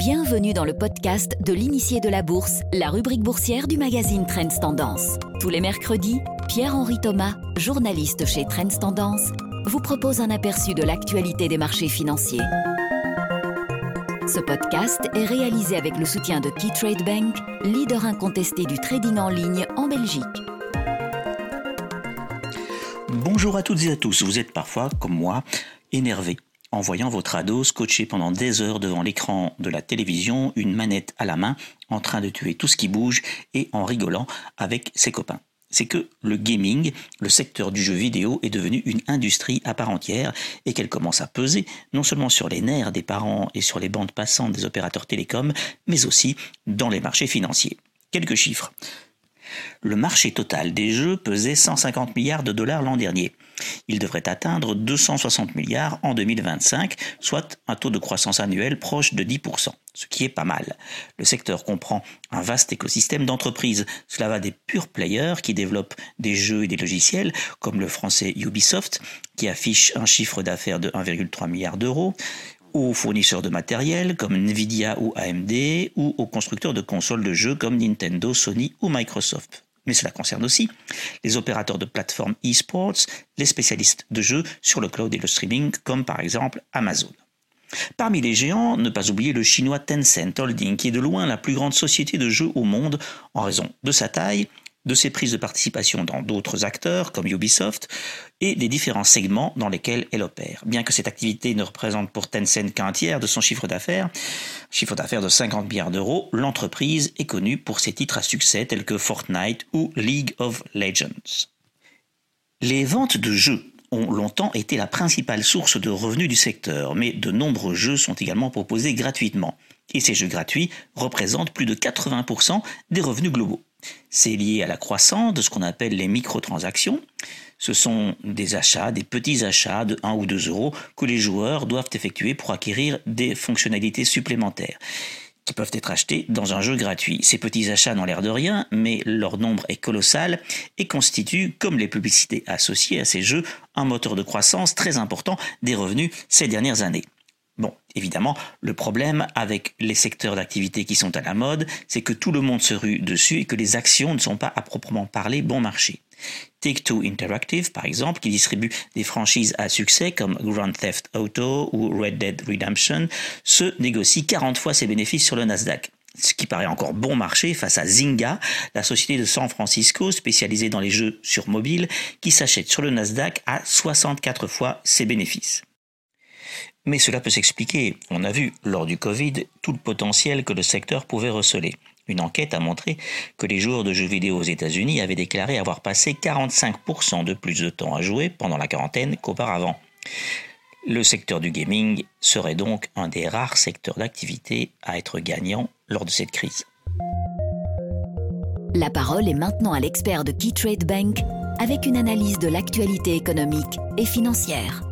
Bienvenue dans le podcast de l'initié de la bourse, la rubrique boursière du magazine Trends Tendance. Tous les mercredis, Pierre-Henri Thomas, journaliste chez Trends Tendance, vous propose un aperçu de l'actualité des marchés financiers. Ce podcast est réalisé avec le soutien de KeyTrade Bank, leader incontesté du trading en ligne en Belgique. Bonjour à toutes et à tous, vous êtes parfois, comme moi, énervé en voyant votre ado scotché pendant des heures devant l'écran de la télévision, une manette à la main, en train de tuer tout ce qui bouge et en rigolant avec ses copains. C'est que le gaming, le secteur du jeu vidéo, est devenu une industrie à part entière et qu'elle commence à peser non seulement sur les nerfs des parents et sur les bandes passantes des opérateurs télécoms, mais aussi dans les marchés financiers. Quelques chiffres. Le marché total des jeux pesait 150 milliards de dollars l'an dernier. Il devrait atteindre 260 milliards en 2025, soit un taux de croissance annuel proche de 10%, ce qui est pas mal. Le secteur comprend un vaste écosystème d'entreprises. Cela va des purs players qui développent des jeux et des logiciels, comme le français Ubisoft, qui affiche un chiffre d'affaires de 1,3 milliard d'euros, aux fournisseurs de matériel comme Nvidia ou AMD, ou aux constructeurs de consoles de jeux comme Nintendo, Sony ou Microsoft. Mais cela concerne aussi les opérateurs de plateformes e-sports, les spécialistes de jeux sur le cloud et le streaming, comme par exemple Amazon. Parmi les géants, ne pas oublier le chinois Tencent Holding, qui est de loin la plus grande société de jeux au monde en raison de sa taille, de ses prises de participation dans d'autres acteurs comme Ubisoft et des différents segments dans lesquels elle opère. Bien que cette activité ne représente pour Tencent qu'un tiers de son chiffre d'affaires, chiffre d'affaires de 50 milliards d'euros, l'entreprise est connue pour ses titres à succès tels que Fortnite ou League of Legends. Les ventes de jeux ont longtemps été la principale source de revenus du secteur, mais de nombreux jeux sont également proposés gratuitement. Et ces jeux gratuits représentent plus de 80% des revenus globaux. C'est lié à la croissance de ce qu'on appelle les microtransactions. Ce sont des achats, des petits achats de 1 ou 2 euros que les joueurs doivent effectuer pour acquérir des fonctionnalités supplémentaires qui peuvent être achetés dans un jeu gratuit. Ces petits achats n'ont l'air de rien, mais leur nombre est colossal et constitue, comme les publicités associées à ces jeux, un moteur de croissance très important des revenus ces dernières années. Bon, évidemment, le problème avec les secteurs d'activité qui sont à la mode, c'est que tout le monde se rue dessus et que les actions ne sont pas à proprement parler bon marché. Take-Two Interactive, par exemple, qui distribue des franchises à succès comme Grand Theft Auto ou Red Dead Redemption, se négocie 40 fois ses bénéfices sur le Nasdaq ce qui paraît encore bon marché face à Zynga, la société de San Francisco spécialisée dans les jeux sur mobile, qui s'achète sur le Nasdaq à 64 fois ses bénéfices. Mais cela peut s'expliquer. On a vu, lors du Covid, tout le potentiel que le secteur pouvait receler. Une enquête a montré que les joueurs de jeux vidéo aux États-Unis avaient déclaré avoir passé 45% de plus de temps à jouer pendant la quarantaine qu'auparavant. Le secteur du gaming serait donc un des rares secteurs d'activité à être gagnant lors de cette crise. La parole est maintenant à l'expert de KeyTrade Bank avec une analyse de l'actualité économique et financière.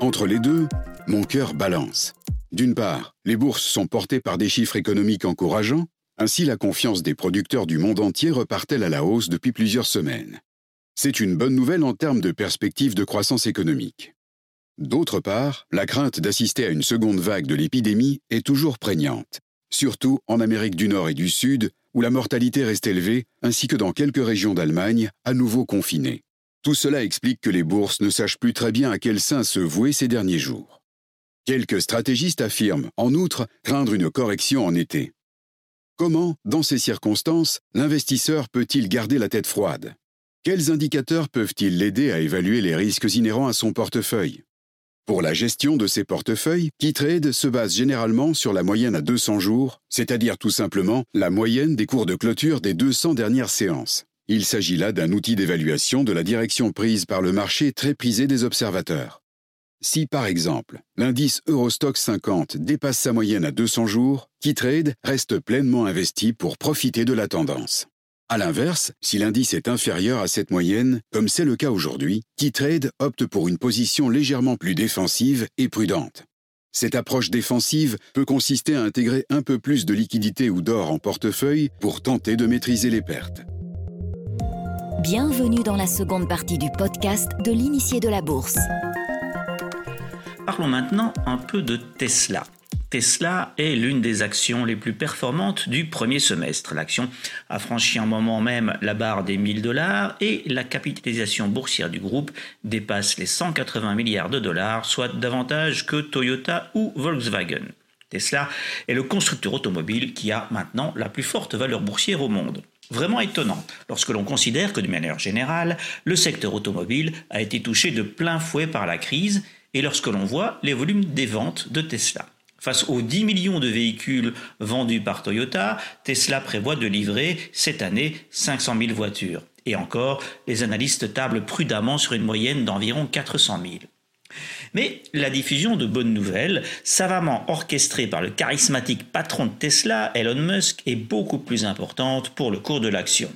Entre les deux, mon cœur balance. D'une part, les bourses sont portées par des chiffres économiques encourageants, ainsi la confiance des producteurs du monde entier repart-elle à la hausse depuis plusieurs semaines? C'est une bonne nouvelle en termes de perspectives de croissance économique. D'autre part, la crainte d'assister à une seconde vague de l'épidémie est toujours prégnante, surtout en Amérique du Nord et du Sud, où la mortalité reste élevée, ainsi que dans quelques régions d'Allemagne, à nouveau confinées. Tout cela explique que les bourses ne sachent plus très bien à quel sein se vouer ces derniers jours. Quelques stratégistes affirment, en outre, craindre une correction en été. Comment, dans ces circonstances, l'investisseur peut-il garder la tête froide? Quels indicateurs peuvent-ils l'aider à évaluer les risques inhérents à son portefeuille? Pour la gestion de ses portefeuilles, KeyTrade se base généralement sur la moyenne à 200 jours, c'est-à-dire tout simplement la moyenne des cours de clôture des 200 dernières séances. Il s'agit là d'un outil d'évaluation de la direction prise par le marché très prisé des observateurs. Si par exemple l'indice Eurostock 50 dépasse sa moyenne à 200 jours, KeyTrade reste pleinement investi pour profiter de la tendance. A l'inverse, si l'indice est inférieur à cette moyenne, comme c'est le cas aujourd'hui, KeyTrade opte pour une position légèrement plus défensive et prudente. Cette approche défensive peut consister à intégrer un peu plus de liquidité ou d'or en portefeuille pour tenter de maîtriser les pertes. Bienvenue dans la seconde partie du podcast de l'initié de la bourse. Parlons maintenant un peu de Tesla. Tesla est l'une des actions les plus performantes du premier semestre. L'action a franchi un moment même la barre des 1000 dollars et la capitalisation boursière du groupe dépasse les 180 milliards de dollars, soit davantage que Toyota ou Volkswagen. Tesla est le constructeur automobile qui a maintenant la plus forte valeur boursière au monde. Vraiment étonnant lorsque l'on considère que de manière générale, le secteur automobile a été touché de plein fouet par la crise et lorsque l'on voit les volumes des ventes de Tesla. Face aux 10 millions de véhicules vendus par Toyota, Tesla prévoit de livrer cette année 500 000 voitures. Et encore, les analystes tablent prudemment sur une moyenne d'environ 400 000. Mais la diffusion de bonnes nouvelles, savamment orchestrée par le charismatique patron de Tesla, Elon Musk, est beaucoup plus importante pour le cours de l'action.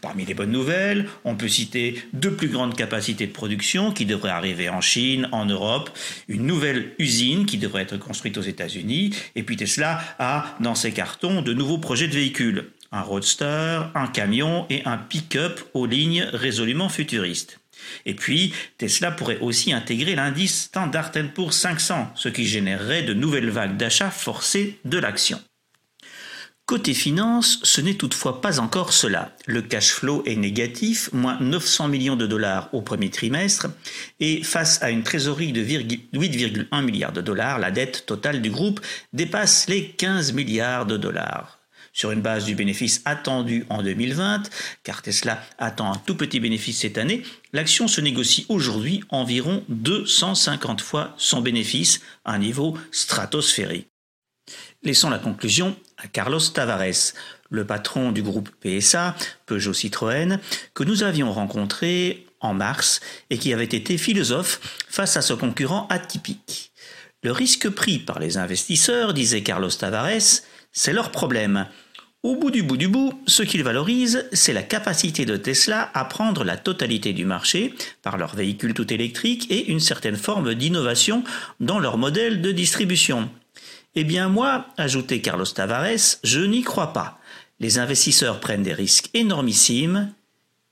Parmi les bonnes nouvelles, on peut citer deux plus grandes capacités de production qui devraient arriver en Chine, en Europe, une nouvelle usine qui devrait être construite aux États-Unis, et puis Tesla a dans ses cartons de nouveaux projets de véhicules. Un roadster, un camion et un pick-up aux lignes résolument futuristes. Et puis, Tesla pourrait aussi intégrer l'indice Standard Poor's 500, ce qui générerait de nouvelles vagues d'achats forcés de l'action. Côté finance, ce n'est toutefois pas encore cela. Le cash flow est négatif, moins 900 millions de dollars au premier trimestre, et face à une trésorerie de 8,1 milliards de dollars, la dette totale du groupe dépasse les 15 milliards de dollars. Sur une base du bénéfice attendu en 2020, car Tesla attend un tout petit bénéfice cette année, l'action se négocie aujourd'hui environ 250 fois son bénéfice, un niveau stratosphérique. Laissons la conclusion à Carlos Tavares, le patron du groupe PSA, Peugeot Citroën, que nous avions rencontré en mars et qui avait été philosophe face à ce concurrent atypique. Le risque pris par les investisseurs, disait Carlos Tavares, c'est leur problème. Au bout du bout du bout, ce qu'ils valorisent, c'est la capacité de Tesla à prendre la totalité du marché par leurs véhicules tout électriques et une certaine forme d'innovation dans leur modèle de distribution. Eh bien moi, ajoutait Carlos Tavares, je n'y crois pas. Les investisseurs prennent des risques énormissimes.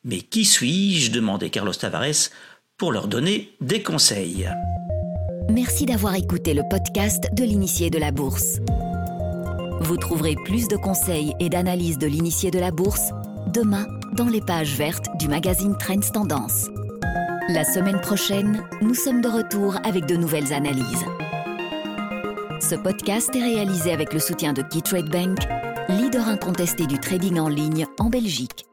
Mais qui suis-je demandait Carlos Tavares pour leur donner des conseils. Merci d'avoir écouté le podcast de l'initié de la bourse. Vous trouverez plus de conseils et d'analyses de l'initié de la bourse demain dans les pages vertes du magazine Trends Tendance. La semaine prochaine, nous sommes de retour avec de nouvelles analyses. Ce podcast est réalisé avec le soutien de KeyTrade Bank, leader incontesté du trading en ligne en Belgique.